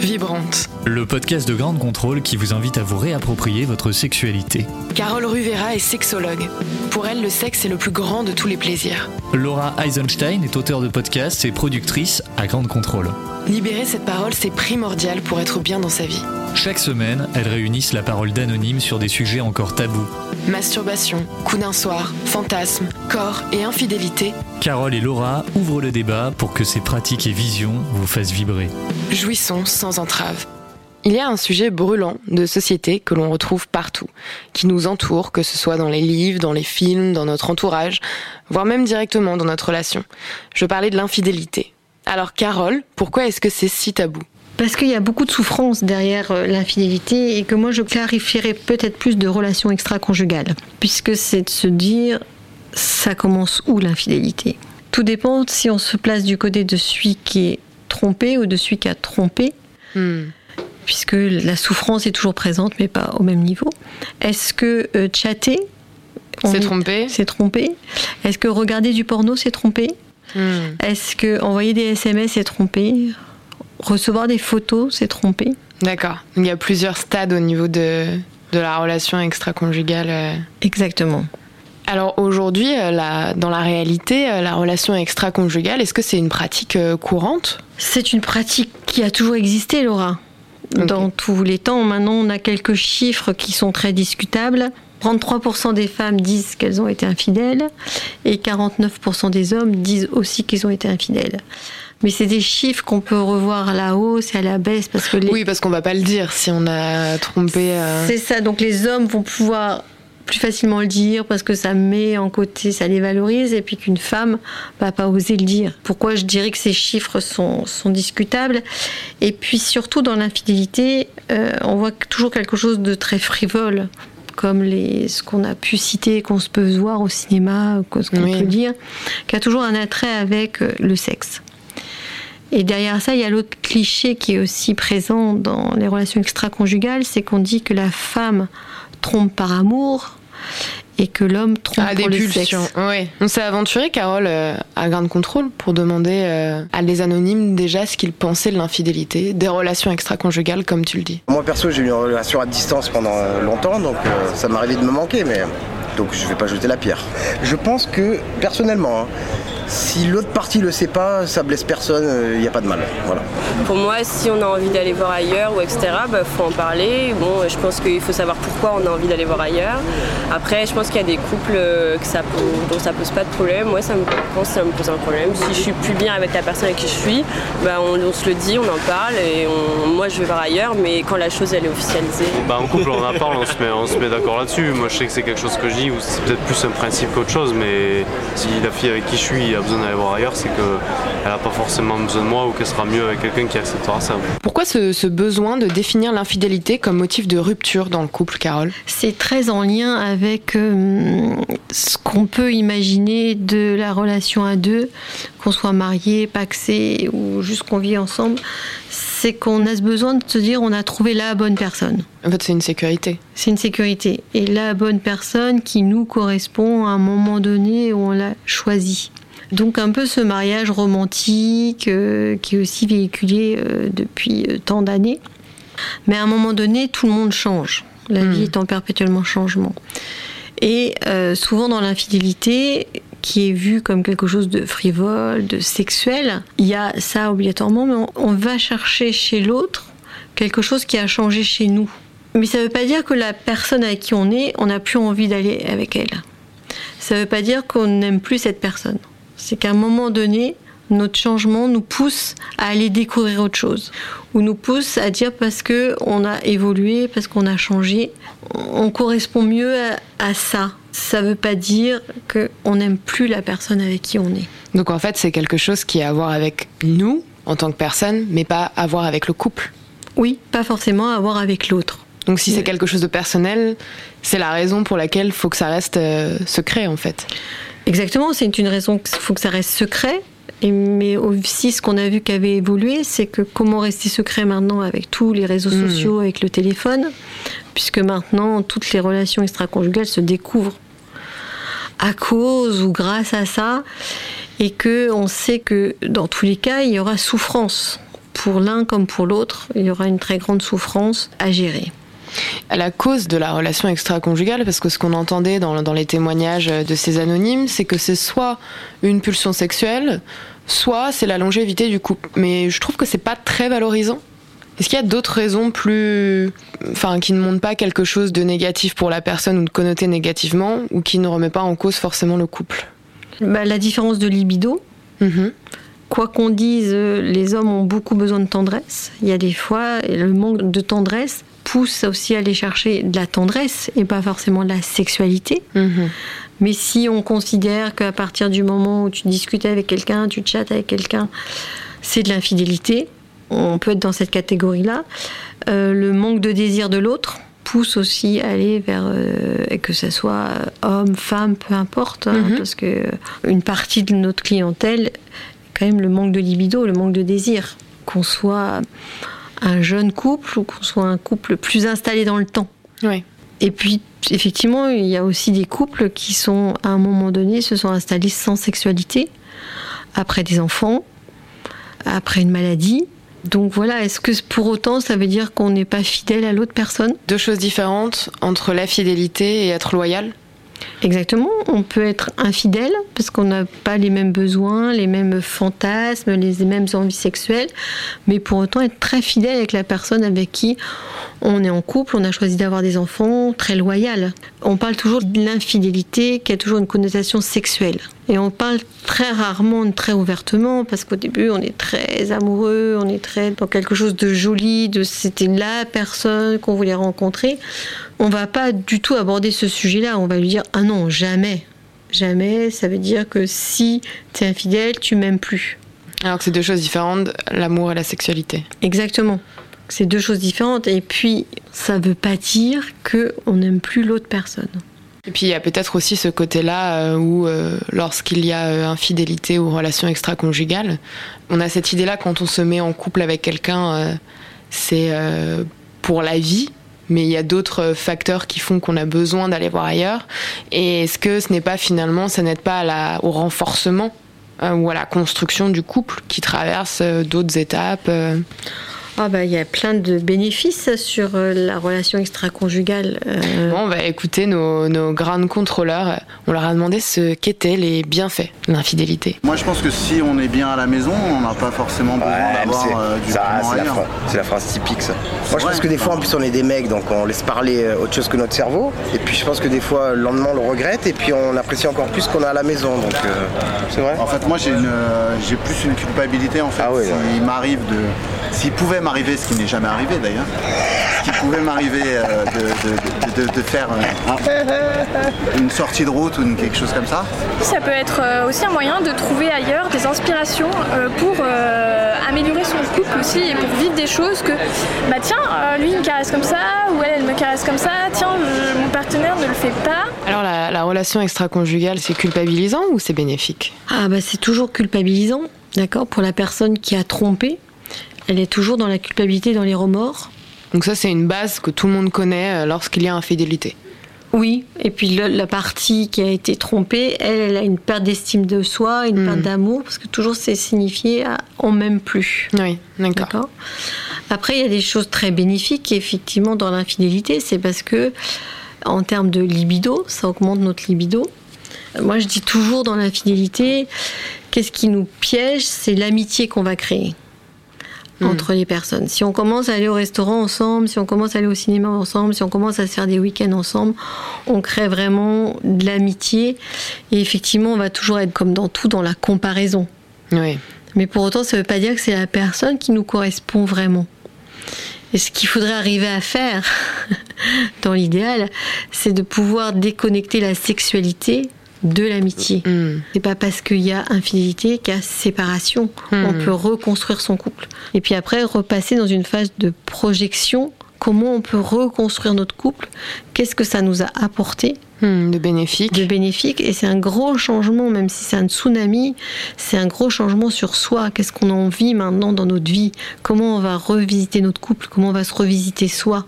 Vibrante. Le podcast de Grande Contrôle qui vous invite à vous réapproprier votre sexualité. Carole Ruvera est sexologue. Pour elle, le sexe est le plus grand de tous les plaisirs. Laura Eisenstein est auteure de podcasts et productrice à Grande Contrôle. Libérer cette parole, c'est primordial pour être bien dans sa vie. Chaque semaine, elles réunissent la parole d'anonymes sur des sujets encore tabous. Masturbation, coup d'un soir, fantasme, corps et infidélité. Carole et Laura ouvrent le débat pour que ces pratiques et visions vous fassent vibrer. Jouissons sans entrave. Il y a un sujet brûlant de société que l'on retrouve partout, qui nous entoure, que ce soit dans les livres, dans les films, dans notre entourage, voire même directement dans notre relation. Je parlais de l'infidélité. Alors Carole, pourquoi est-ce que c'est si tabou? Parce qu'il y a beaucoup de souffrance derrière euh, l'infidélité et que moi je clarifierais peut-être plus de relations extra-conjugales, puisque c'est de se dire ça commence où l'infidélité? Tout dépend si on se place du côté de celui qui est trompé ou de celui qui a trompé. Hmm. Puisque la souffrance est toujours présente, mais pas au même niveau. Est-ce que euh, chatter, c'est trompé? C'est trompé? Est-ce que regarder du porno, c'est trompé? Hmm. Est-ce que envoyer des SMS, c'est trompé recevoir des photos, c'est tromper? D'accord. Il y a plusieurs stades au niveau de, de la relation extra-conjugale. Euh. Exactement. Alors aujourd'hui, euh, dans la réalité, euh, la relation extra-conjugale, est-ce que c'est une pratique courante? C'est une pratique qui a toujours existé, Laura. Dans tous les temps, maintenant, on a quelques chiffres qui sont très discutables. 33% des femmes disent qu'elles ont été infidèles et 49% des hommes disent aussi qu'ils ont été infidèles. Mais c'est des chiffres qu'on peut revoir à la hausse et à la baisse parce que oui parce qu'on va pas le dire si on a trompé. Euh. C'est ça. Donc les hommes vont pouvoir plus facilement le dire parce que ça met en côté, ça les valorise, et puis qu'une femme va pas oser le dire. Pourquoi je dirais que ces chiffres sont, sont discutables? Et puis surtout dans l'infidélité, euh, on voit toujours quelque chose de très frivole comme les, ce qu'on a pu citer, qu'on se peut voir au cinéma, ce qu'on peut dire, qui a toujours un attrait avec euh, le sexe. Et derrière ça, il y a l'autre cliché qui est aussi présent dans les relations extra-conjugales, c'est qu'on dit que la femme trompe par amour et que l'homme trompe ah, pour le sexe. Oui. On s'est aventuré, Carole, euh, à Grand Contrôle pour demander euh, à les anonymes déjà ce qu'ils pensaient de l'infidélité, des relations extra-conjugales, comme tu le dis. Moi, perso, j'ai eu une relation à distance pendant longtemps, donc euh, ça m'arrivait de me manquer, mais donc je ne vais pas jeter la pierre. Je pense que, personnellement, hein, si l'autre partie le sait pas, ça blesse personne, il euh, n'y a pas de mal. Voilà. Pour moi, si on a envie d'aller voir ailleurs ou etc., il bah, faut en parler. Bon, je pense qu'il faut savoir pourquoi on a envie d'aller voir ailleurs. Après, je pense qu'il y a des couples euh, que ça, dont ça pose pas de problème. Moi, ça me, pense ça me pose un problème. Si je suis plus bien avec la personne avec qui je suis, bah, on, se le dit, on en parle et moi je vais voir ailleurs. Mais quand la chose elle est officialisée. Bah, en couple, on en parle, on se met, on se met d'accord là-dessus. Moi, je sais que c'est quelque chose que je dis ou c'est peut-être plus un principe qu'autre chose, mais si la fille avec qui je suis besoin d'aller voir ailleurs, c'est qu'elle n'a pas forcément besoin de moi ou qu'elle sera mieux avec quelqu'un qui acceptera ça. Pourquoi ce, besoin de définir l'infidélité comme motif de rupture dans le couple, Carole? C'est très en lien avec euh, ce qu'on peut imaginer de la relation à deux, qu'on soit marié, paxé ou juste qu'on vit ensemble c'est qu'on a ce besoin de se dire on a trouvé la bonne personne. En fait, c'est une sécurité. C'est une sécurité. Et la bonne personne qui nous correspond à un moment donné où on l'a choisi. Donc un peu ce mariage romantique euh, qui est aussi véhiculé euh, depuis euh, tant d'années. Mais à un moment donné, tout le monde change. La vie hmm. est en perpétuellement changement. Et souvent dans l'infidélité, qui est vue comme quelque chose de frivole, de sexuel, il y a ça obligatoirement, mais on, va chercher chez l'autre quelque chose qui a changé chez nous. Mais ça ne veut pas dire que la personne avec qui on est, on n'a plus envie d'aller avec elle. Ça ne veut pas dire qu'on n'aime plus cette personne. C'est qu'à un moment donné, notre changement nous pousse à aller découvrir autre chose, ou nous pousse à dire parce que on a évolué, parce qu'on a changé, on correspond mieux à, ça. Ça ne veut pas dire qu'on n'aime plus la personne avec qui on est. Donc en fait, c'est quelque chose qui a à voir avec nous en tant que personne, mais pas à voir avec le couple. Oui, pas forcément à voir avec l'autre. Donc si c'est quelque chose de personnel, c'est la raison pour laquelle il faut que ça reste euh, secret en fait. Exactement, c'est une raison qu'il faut que ça reste secret. mais aussi, ce qu'on a vu qui avait évolué, c'est que comment rester secret maintenant avec tous les réseaux hmm. sociaux, avec le téléphone, puisque maintenant toutes les relations extra-conjugales se découvrent à cause ou grâce à ça, et que on sait que dans tous les cas, il y aura souffrance pour l'un comme pour l'autre, il y aura une très grande souffrance à gérer à la cause de la relation extra-conjugale, parce que ce qu'on entendait dans, dans, les témoignages de ces anonymes, c'est que c'est soit une pulsion sexuelle, soit c'est la longévité du couple. Mais je trouve que c'est pas très valorisant. Est-ce qu'il y a d'autres raisons plus, enfin, qui ne montrent pas quelque chose de négatif pour la personne ou de connoté négativement, ou qui ne remet pas en cause forcément le couple? Bah, La différence de libido. Mm-hmm. Quoi qu'on dise, les hommes ont beaucoup besoin de tendresse. Il y a des fois, le manque de tendresse pousse aussi à aller chercher de la tendresse et pas forcément de la sexualité. Mm-hmm. Mais si on considère qu'à partir du moment où tu discutes avec quelqu'un, tu chattes avec quelqu'un, c'est de l'infidélité, on peut être dans cette catégorie-là. Euh, le manque de désir de l'autre pousse aussi à aller vers euh, que ce soit homme, femme, peu importe, hein, mhm. parce que une partie de notre clientèle, quand même le manque de libido, le manque de désir, qu'on soit un jeune couple ou qu'on soit un couple plus installé dans le temps. Oui. Et puis, effectivement, il y a aussi des couples qui sont, à un moment donné, se sont installés sans sexualité, après des enfants, après une maladie. Donc voilà, est-ce que pour autant ça veut dire qu'on n'est pas fidèle à l'autre personne? Deux choses différentes entre la fidélité et être loyal? Exactement, on peut être infidèle parce qu'on n'a pas les mêmes besoins, les mêmes fantasmes, les mêmes envies sexuelles, mais pour autant être très fidèle avec la personne avec qui on est en couple, on a choisi d'avoir des enfants, très loyal. On parle toujours de l'infidélité qui a toujours une connotation sexuelle. Et on parle très rarement, très ouvertement, parce qu'au début, on est très amoureux, on est très dans quelque chose de joli, de c'était la personne qu'on voulait rencontrer on va pas du tout aborder ce sujet-là. On va lui dire ah non, jamais, jamais. Ça veut dire que si tu es infidèle, tu m'aimes plus. Alors que c'est deux choses différentes, l'amour et la sexualité. Exactement. C'est deux choses différentes. Et puis, ça veut pas dire que on n'aime plus l'autre personne. Et puis il y a peut-être aussi ce côté-là euh, où euh, lorsqu'il y a euh, infidélité ou relation extra-conjugale, on a cette idée-là quand on se met en couple avec quelqu'un, c'est pour la vie, mais il y a d'autres facteurs qui font qu'on a besoin d'aller voir ailleurs. Et est-ce que ce n'est pas finalement, ça n'aide pas à la, au renforcement euh, ou à la construction du couple qui traverse euh, d'autres étapes euh? Ah bah, il y a plein de bénéfices sur euh, la relation extra-conjugale. Euh. on va écouter nos, nos grands contrôleurs. On leur a demandé ce qu'étaient les bienfaits de l'infidélité. Moi, je pense que si on est bien à la maison, on n'a pas forcément besoin d'avoir euh, du ça, C'est la, phrase typique, ça. Moi, je pense que des fois, en plus, on est des mecs, donc on laisse parler autre chose que notre cerveau. Et puis, je pense que des fois, le lendemain, on le regrette, et puis on apprécie encore plus qu'on a à la maison. Donc, c'est vrai. En fait, moi, j'ai plus une culpabilité, en fait. Ah il m'arrive de s'il pouvait m'arriver, ce qui n'est jamais arrivé d'ailleurs, s'il pouvait m'arriver euh, de, faire euh, une sortie de route ou quelque chose comme ça. Ça peut être euh, aussi un moyen de trouver ailleurs des inspirations pour améliorer son couple aussi et pour vivre des choses que, bah tiens, lui il me caresse comme ça, ou elle, elle me caresse comme ça, tiens, mon partenaire ne le fait pas. Alors la, la relation extra-conjugale, c'est culpabilisant ou c'est bénéfique? Ah bah c'est toujours culpabilisant, d'accord, pour la personne qui a trompé elle est toujours dans la culpabilité, dans les remords. Donc ça, c'est une base que tout le monde connaît euh, lorsqu'il y a infidélité. Oui, et puis la partie qui a été trompée, elle, elle a une perte d'estime de soi, une perte hmm. d'amour, parce que toujours c'est signifié à on m'aime plus. Oui, d'accord. Après, il y a des choses très bénéfiques, effectivement, dans l'infidélité, c'est parce que, en termes de libido, ça augmente notre libido. Moi, je dis toujours dans l'infidélité, qu'est-ce qui nous piège? C'est l'amitié qu'on va créer. Mm. entre les personnes. Si on commence à aller au restaurant ensemble, si on commence à aller au cinéma ensemble, si on commence à se faire des week-ends ensemble, on crée vraiment de l'amitié. Et effectivement, on va toujours être comme dans tout, dans la comparaison. Oui. Mais pour autant, ça ne veut pas dire que c'est la personne qui nous correspond vraiment. Et ce qu'il faudrait arriver à faire, dans l'idéal, c'est de pouvoir déconnecter la sexualité de l'amitié. Mm. C'est pas parce qu'il y a infidélité qu'il y a séparation. Mm. On peut reconstruire son couple. Et puis après, repasser dans une phase de projection. Comment on peut reconstruire notre couple? Qu'est-ce que ça nous a apporté? Mm, de bénéfique. De bénéfique. Et c'est un gros changement, même si c'est un tsunami, c'est un gros changement sur soi. Qu'est-ce qu'on a envie maintenant dans notre vie? Comment on va revisiter notre couple? Comment on va se revisiter soi?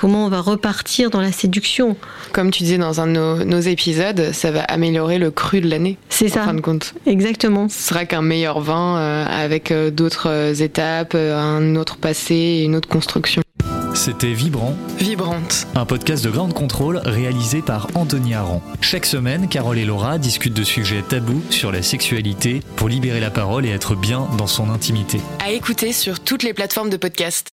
Comment on va repartir dans la séduction. Comme tu disais dans un de nos, épisodes, ça va améliorer le cru de l'année. C'est ça. En fin de compte. Exactement. Ce sera qu'un meilleur vin euh, avec euh, d'autres euh, étapes, un autre passé et une autre construction. C'était Vibrant. Vibrante. Un podcast de Grande Contrôle réalisé par Anthony Aran. Chaque semaine, Carole et Laura discutent de sujets tabous sur la sexualité pour libérer la parole et être bien dans son intimité. À écouter sur toutes les plateformes de podcast.